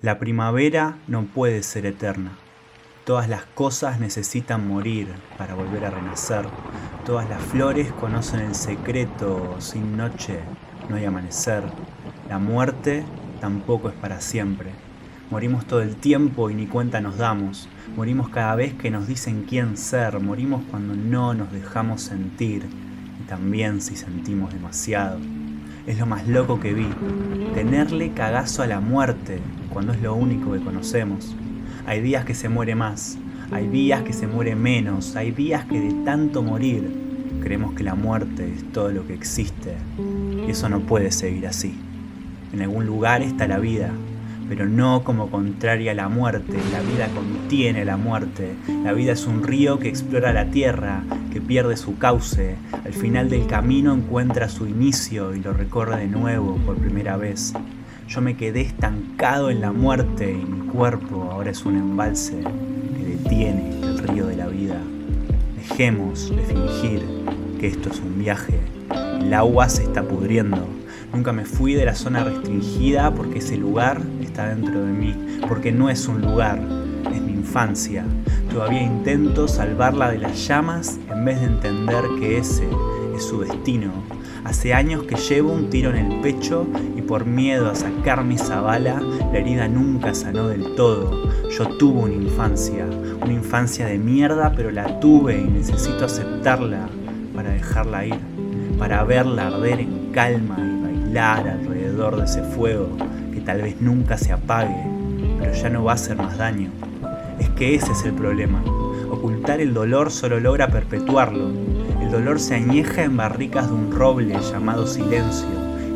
La primavera no puede ser eterna. Todas las cosas necesitan morir para volver a renacer. Todas las flores conocen el secreto, sin noche no hay amanecer. La muerte tampoco es para siempre. Morimos todo el tiempo y ni cuenta nos damos. Morimos cada vez que nos dicen quién ser. Morimos cuando no nos dejamos sentir. Y también si sentimos demasiado. Es lo más loco que vi. Tenerle cagazo a la muerte cuando es lo único que conocemos. Hay días que se muere más, hay días que se muere menos, hay días que de tanto morir creemos que la muerte es todo lo que existe. Y eso no puede seguir así. En algún lugar está la vida, pero no como contraria a la muerte. La vida contiene la muerte. La vida es un río que explora la tierra, que pierde su cauce. Al final del camino encuentra su inicio y lo recorre de nuevo por primera vez. Yo me quedé estancado en la muerte y mi cuerpo ahora es un embalse que detiene el río de la vida. Dejemos de fingir que esto es un viaje. El agua se está pudriendo. Nunca me fui de la zona restringida porque ese lugar está dentro de mí, porque no es un lugar, es mi infancia. Todavía intento salvarla de las llamas en vez de entender que ese su destino. Hace años que llevo un tiro en el pecho y por miedo a sacarme esa bala, la herida nunca sanó del todo. Yo tuve una infancia, una infancia de mierda, pero la tuve y necesito aceptarla para dejarla ir, para verla arder en calma y bailar alrededor de ese fuego que tal vez nunca se apague, pero ya no va a hacer más daño. Es que ese es el problema. Ocultar el dolor solo logra perpetuarlo el dolor se añeja en barricas de un roble llamado silencio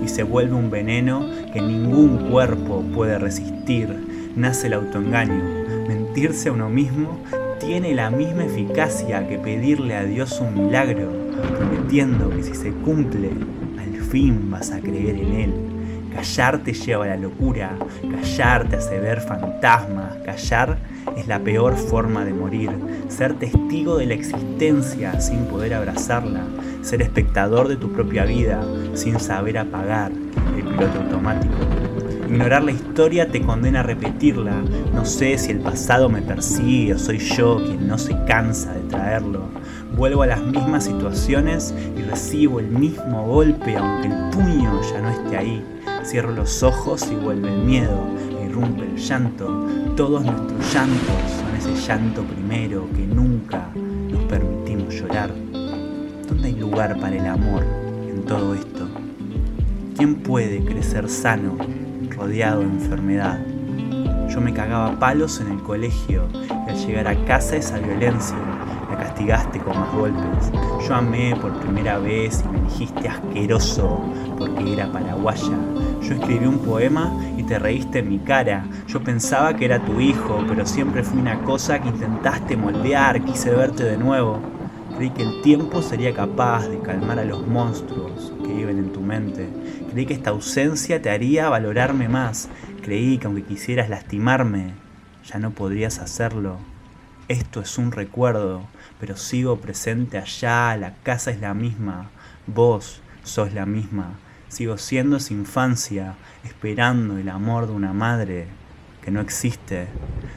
y se vuelve un veneno que ningún cuerpo puede resistir. Nace el autoengaño. Mentirse a uno mismo tiene la misma eficacia que pedirle a Dios un milagro, prometiendo que si se cumple, al fin vas a creer en Él. Callar te lleva a la locura, callar te hace ver fantasmas, callar es la peor forma de morir. Ser testigo de la existencia sin poder abrazarla, ser espectador de tu propia vida sin saber apagar el piloto automático. Ignorar la historia te condena a repetirla. No sé si el pasado me persigue o soy yo quien no se cansa de traerlo. Vuelvo a las mismas situaciones y recibo el mismo golpe aunque el puño ya no esté ahí. Cierro los ojos y vuelve el miedo, irrumpe el llanto. Todos nuestros llantos son ese llanto primero que nunca nos permitimos llorar. ¿Dónde hay lugar para el amor en todo esto? ¿Quién puede crecer sano, rodeado de enfermedad? Yo me cagaba palos en el colegio y al llegar a casa esa violencia castigaste con más golpes. Yo amé por primera vez y me dijiste asqueroso porque era paraguaya. Yo escribí un poema y te reíste en mi cara. Yo pensaba que era tu hijo, pero siempre fui una cosa que intentaste moldear, quise verte de nuevo. Creí que el tiempo sería capaz de calmar a los monstruos que viven en tu mente. Creí que esta ausencia te haría valorarme más. Creí que aunque quisieras lastimarme, ya no podrías hacerlo. Esto es un recuerdo, pero sigo presente allá, la casa es la misma, vos sos la misma. Sigo siendo esa infancia, esperando el amor de una madre que no existe.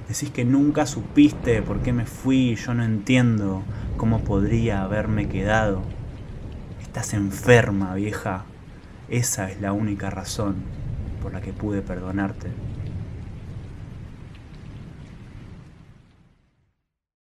Decís que nunca supiste por qué me fui, yo no entiendo cómo podría haberme quedado. Estás enferma, vieja. Esa es la única razón por la que pude perdonarte.